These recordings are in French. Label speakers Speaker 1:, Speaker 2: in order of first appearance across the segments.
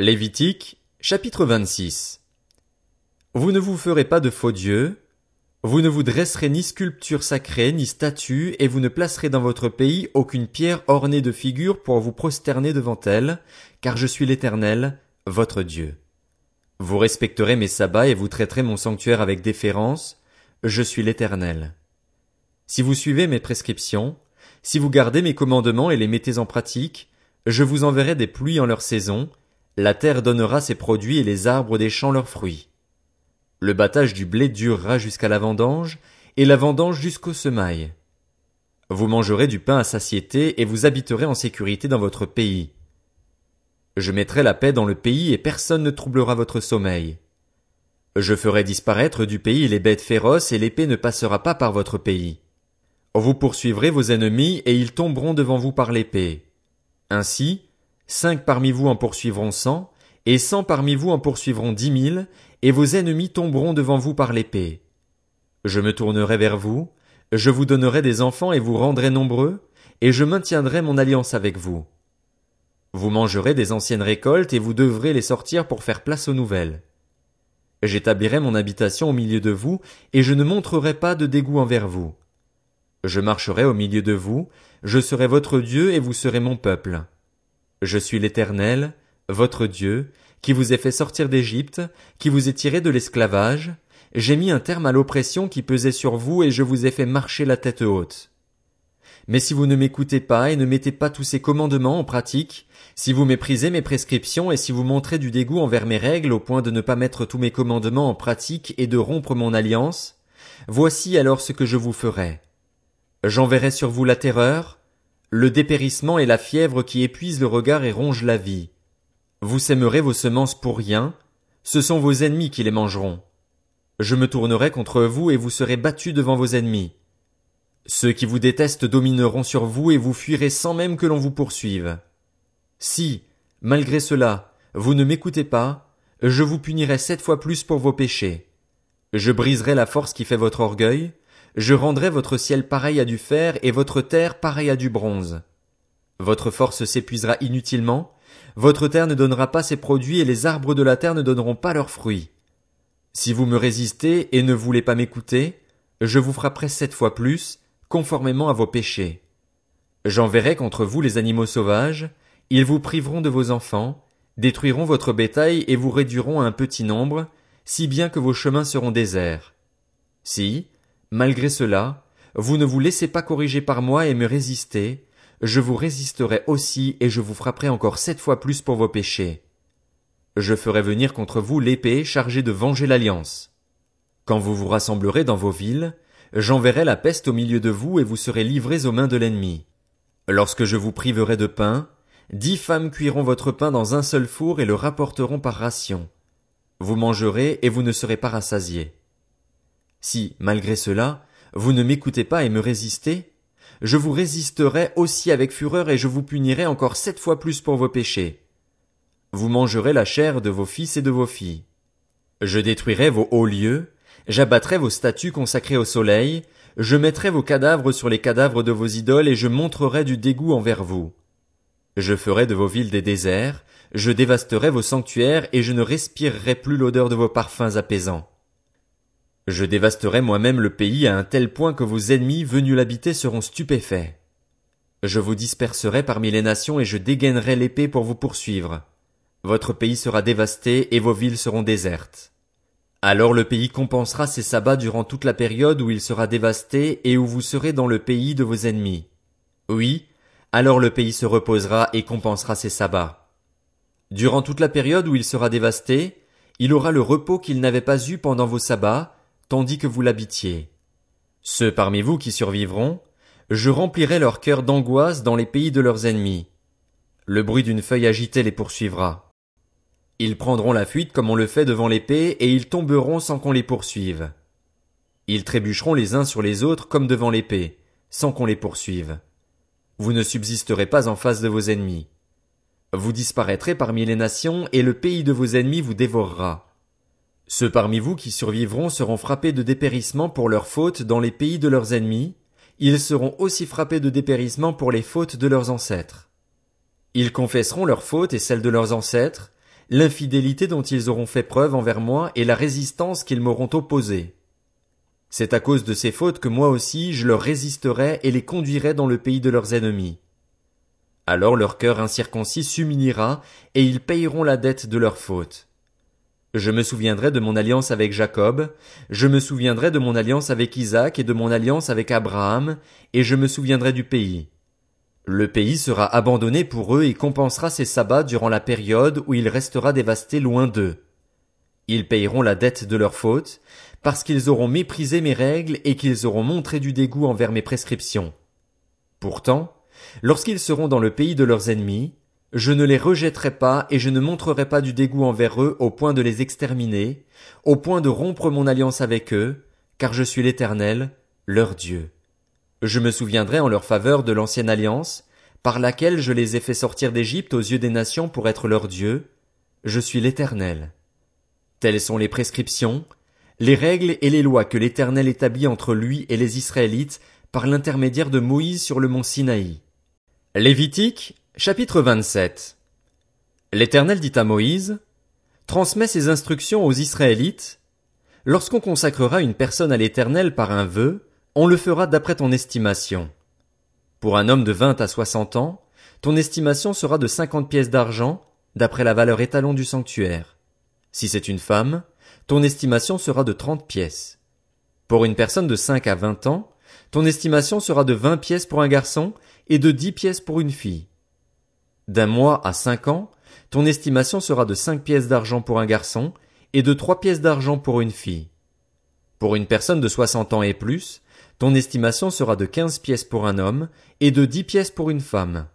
Speaker 1: Lévitique, chapitre 26. Vous ne vous ferez pas de faux dieux, vous ne vous dresserez ni sculpture sacrée, ni statue, et vous ne placerez dans votre pays aucune pierre ornée de figures pour vous prosterner devant elle, car je suis l'Éternel, votre Dieu. Vous respecterez mes sabbats et vous traiterez mon sanctuaire avec déférence, je suis l'Éternel. Si vous suivez mes prescriptions, si vous gardez mes commandements et les mettez en pratique, je vous enverrai des pluies en leur saison, la terre donnera ses produits et les arbres des champs leurs fruits. Le battage du blé durera jusqu'à la vendange, et la vendange jusqu'au semail. Vous mangerez du pain à satiété et vous habiterez en sécurité dans votre pays. Je mettrai la paix dans le pays et personne ne troublera votre sommeil. Je ferai disparaître du pays les bêtes féroces et l'épée ne passera pas par votre pays. Vous poursuivrez vos ennemis et ils tomberont devant vous par l'épée. Ainsi, Cinq parmi vous en poursuivront cent, et cent parmi vous en poursuivront dix mille, et vos ennemis tomberont devant vous par l'épée. Je me tournerai vers vous, je vous donnerai des enfants et vous rendrai nombreux, et je maintiendrai mon alliance avec vous. Vous mangerez des anciennes récoltes et vous devrez les sortir pour faire place aux nouvelles. J'établirai mon habitation au milieu de vous, et je ne montrerai pas de dégoût envers vous. Je marcherai au milieu de vous, je serai votre Dieu et vous serez mon peuple. Je suis l'Éternel, votre Dieu, qui vous ai fait sortir d'Égypte, qui vous ai tiré de l'esclavage, j'ai mis un terme à l'oppression qui pesait sur vous et je vous ai fait marcher la tête haute. Mais si vous ne m'écoutez pas et ne mettez pas tous ces commandements en pratique, si vous méprisez mes prescriptions et si vous montrez du dégoût envers mes règles au point de ne pas mettre tous mes commandements en pratique et de rompre mon alliance, voici alors ce que je vous ferai. J'enverrai sur vous la terreur, le dépérissement et la fièvre qui épuisent le regard et rongent la vie. Vous sèmerez vos semences pour rien, ce sont vos ennemis qui les mangeront. Je me tournerai contre vous et vous serez battus devant vos ennemis. Ceux qui vous détestent domineront sur vous et vous fuirez sans même que l'on vous poursuive. Si, malgré cela, vous ne m'écoutez pas, je vous punirai sept fois plus pour vos péchés. Je briserai la force qui fait votre orgueil, je rendrai votre ciel pareil à du fer et votre terre pareille à du bronze. Votre force s'épuisera inutilement, votre terre ne donnera pas ses produits et les arbres de la terre ne donneront pas leurs fruits. Si vous me résistez et ne voulez pas m'écouter, je vous frapperai sept fois plus, conformément à vos péchés. J'enverrai contre vous les animaux sauvages, ils vous priveront de vos enfants, détruiront votre bétail et vous réduiront à un petit nombre, si bien que vos chemins seront déserts. Si, Malgré cela, vous ne vous laissez pas corriger par moi et me résistez, je vous résisterai aussi et je vous frapperai encore sept fois plus pour vos péchés. Je ferai venir contre vous l'épée chargée de venger l'alliance. Quand vous vous rassemblerez dans vos villes, j'enverrai la peste au milieu de vous et vous serez livrés aux mains de l'ennemi. Lorsque je vous priverai de pain, dix femmes cuiront votre pain dans un seul four et le rapporteront par ration. Vous mangerez et vous ne serez pas rassasiés. Si, malgré cela, vous ne m'écoutez pas et me résistez, je vous résisterai aussi avec fureur et je vous punirai encore sept fois plus pour vos péchés. Vous mangerez la chair de vos fils et de vos filles. Je détruirai vos hauts lieux, j'abattrai vos statues consacrées au soleil, je mettrai vos cadavres sur les cadavres de vos idoles et je montrerai du dégoût envers vous. Je ferai de vos villes des déserts, je dévasterai vos sanctuaires et je ne respirerai plus l'odeur de vos parfums apaisants. Je dévasterai moi-même le pays à un tel point que vos ennemis venus l'habiter seront stupéfaits. Je vous disperserai parmi les nations et je dégainerai l'épée pour vous poursuivre. Votre pays sera dévasté et vos villes seront désertes. Alors le pays compensera ses sabbats durant toute la période où il sera dévasté et où vous serez dans le pays de vos ennemis. Oui, alors le pays se reposera et compensera ses sabbats. Durant toute la période où il sera dévasté, il aura le repos qu'il n'avait pas eu pendant vos sabbats, tandis que vous l'habitiez. Ceux parmi vous qui survivront, je remplirai leur cœur d'angoisse dans les pays de leurs ennemis. Le bruit d'une feuille agitée les poursuivra. Ils prendront la fuite comme on le fait devant l'épée, et ils tomberont sans qu'on les poursuive. Ils trébucheront les uns sur les autres comme devant l'épée, sans qu'on les poursuive. Vous ne subsisterez pas en face de vos ennemis. Vous disparaîtrez parmi les nations, et le pays de vos ennemis vous dévorera. Ceux parmi vous qui survivront seront frappés de dépérissement pour leurs fautes dans les pays de leurs ennemis, ils seront aussi frappés de dépérissement pour les fautes de leurs ancêtres. Ils confesseront leurs fautes et celles de leurs ancêtres, l'infidélité dont ils auront fait preuve envers moi et la résistance qu'ils m'auront opposée. C'est à cause de ces fautes que moi aussi je leur résisterai et les conduirai dans le pays de leurs ennemis. Alors leur cœur incirconcis s'humiliera et ils payeront la dette de leurs fautes. Je me souviendrai de mon alliance avec Jacob, je me souviendrai de mon alliance avec Isaac et de mon alliance avec Abraham, et je me souviendrai du pays. Le pays sera abandonné pour eux et compensera ses sabbats durant la période où il restera dévasté loin d'eux. Ils payeront la dette de leurs fautes, parce qu'ils auront méprisé mes règles et qu'ils auront montré du dégoût envers mes prescriptions. Pourtant, lorsqu'ils seront dans le pays de leurs ennemis, je ne les rejetterai pas et je ne montrerai pas du dégoût envers eux au point de les exterminer, au point de rompre mon alliance avec eux, car je suis l'Éternel, leur Dieu. Je me souviendrai en leur faveur de l'ancienne alliance, par laquelle je les ai fait sortir d'Égypte aux yeux des nations pour être leur Dieu. Je suis l'Éternel. Telles sont les prescriptions, les règles et les lois que l'Éternel établit entre lui et les Israélites par l'intermédiaire de Moïse sur le mont Sinaï. Lévitique, chapitre 27. L'Éternel dit à Moïse, Transmets ces instructions aux Israélites. Lorsqu'on consacrera une personne à l'Éternel par un vœu, on le fera d'après ton estimation. Pour un homme de vingt à soixante ans, ton estimation sera de cinquante pièces d'argent, d'après la valeur étalon du sanctuaire. Si c'est une femme, ton estimation sera de trente pièces. Pour une personne de cinq à vingt ans, ton estimation sera de vingt pièces pour un garçon et de dix pièces pour une fille. D'un mois à cinq ans, ton estimation sera de cinq pièces d'argent pour un garçon et de trois pièces d'argent pour une fille. Pour une personne de soixante ans et plus, ton estimation sera de quinze pièces pour un homme et de dix pièces pour une femme.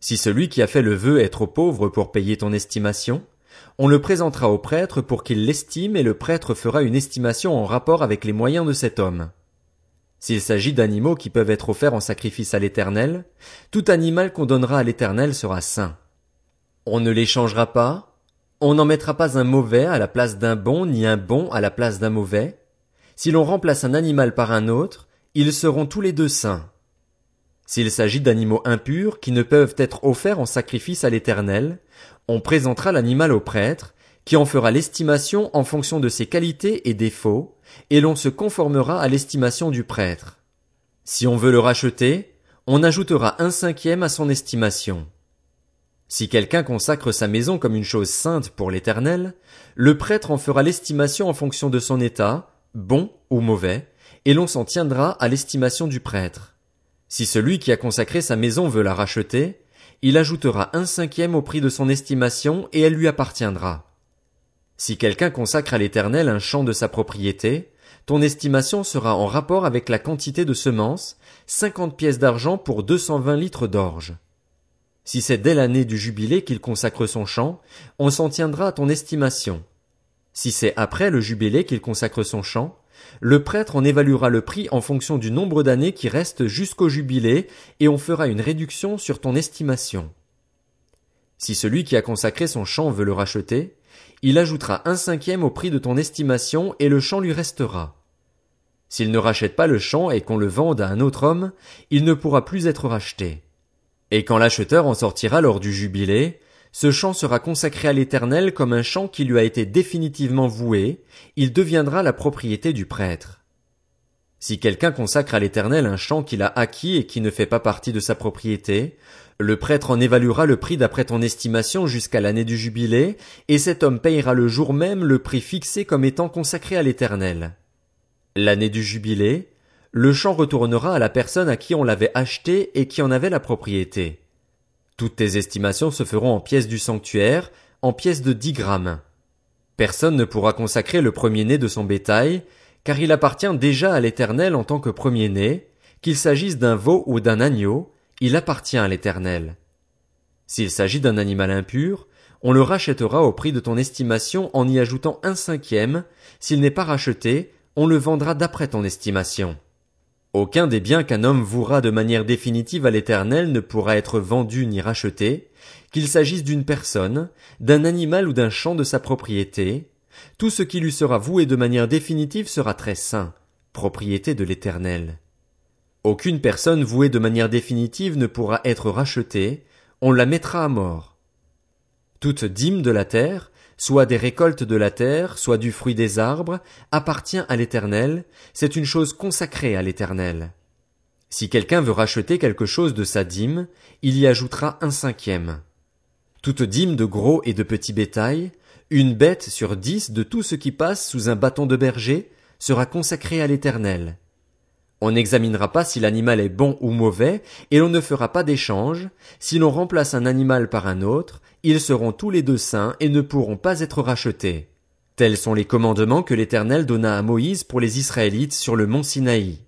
Speaker 1: Si celui qui a fait le vœu est trop pauvre pour payer ton estimation, on le présentera au prêtre pour qu'il l'estime et le prêtre fera une estimation en rapport avec les moyens de cet homme. S'il s'agit d'animaux qui peuvent être offerts en sacrifice à l'Éternel, tout animal qu'on donnera à l'Éternel sera saint. On ne les changera pas, on n'en mettra pas un mauvais à la place d'un bon, ni un bon à la place d'un mauvais. Si l'on remplace un animal par un autre, ils seront tous les deux saints. S'il s'agit d'animaux impurs qui ne peuvent être offerts en sacrifice à l'Éternel, on présentera l'animal au prêtre, qui en fera l'estimation en fonction de ses qualités et défauts, et l'on se conformera à l'estimation du prêtre. Si on veut le racheter, on ajoutera un cinquième à son estimation. Si quelqu'un consacre sa maison comme une chose sainte pour l'Éternel, le prêtre en fera l'estimation en fonction de son état, bon ou mauvais, et l'on s'en tiendra à l'estimation du prêtre. Si celui qui a consacré sa maison veut la racheter, il ajoutera un cinquième au prix de son estimation et elle lui appartiendra. Si quelqu'un consacre à l'Éternel un champ de sa propriété, ton estimation sera en rapport avec la quantité de semences, cinquante pièces d'argent pour deux cent vingt litres d'orge. Si c'est dès l'année du jubilé qu'il consacre son champ, on s'en tiendra à ton estimation. Si c'est après le jubilé qu'il consacre son champ, le prêtre en évaluera le prix en fonction du nombre d'années qui restent jusqu'au jubilé et on fera une réduction sur ton estimation. Si celui qui a consacré son champ veut le racheter, il ajoutera un cinquième au prix de ton estimation et le champ lui restera. S'il ne rachète pas le champ et qu'on le vende à un autre homme, il ne pourra plus être racheté. Et quand l'acheteur en sortira lors du jubilé, ce champ sera consacré à l'Éternel comme un champ qui lui a été définitivement voué, il deviendra la propriété du prêtre. Si quelqu'un consacre à l'Éternel un champ qu'il a acquis et qui ne fait pas partie de sa propriété, le prêtre en évaluera le prix d'après ton estimation jusqu'à l'année du jubilé, et cet homme payera le jour même le prix fixé comme étant consacré à l'Éternel. L'année du jubilé, le champ retournera à la personne à qui on l'avait acheté et qui en avait la propriété. Toutes tes estimations se feront en pièces du sanctuaire, en pièces de dix grammes. Personne ne pourra consacrer le premier-né de son bétail, car il appartient déjà à l'Éternel en tant que premier-né, qu'il s'agisse d'un veau ou d'un agneau, il appartient à l'Éternel. S'il s'agit d'un animal impur, on le rachètera au prix de ton estimation en y ajoutant un cinquième, s'il n'est pas racheté, on le vendra d'après ton estimation. Aucun des biens qu'un homme vouera de manière définitive à l'Éternel ne pourra être vendu ni racheté, qu'il s'agisse d'une personne, d'un animal ou d'un champ de sa propriété, tout ce qui lui sera voué de manière définitive sera très saint, propriété de l'Éternel. Aucune personne vouée de manière définitive ne pourra être rachetée, on la mettra à mort. Toute dîme de la terre, soit des récoltes de la terre, soit du fruit des arbres, appartient à l'Éternel, c'est une chose consacrée à l'Éternel. Si quelqu'un veut racheter quelque chose de sa dîme, il y ajoutera un cinquième. Toute dîme de gros et de petit bétail, une bête sur dix de tout ce qui passe sous un bâton de berger, sera consacrée à l'Éternel. On n'examinera pas si l'animal est bon ou mauvais, et l'on ne fera pas d'échange. Si l'on remplace un animal par un autre, ils seront tous les deux saints et ne pourront pas être rachetés. Tels sont les commandements que l'Éternel donna à Moïse pour les Israélites sur le mont Sinaï.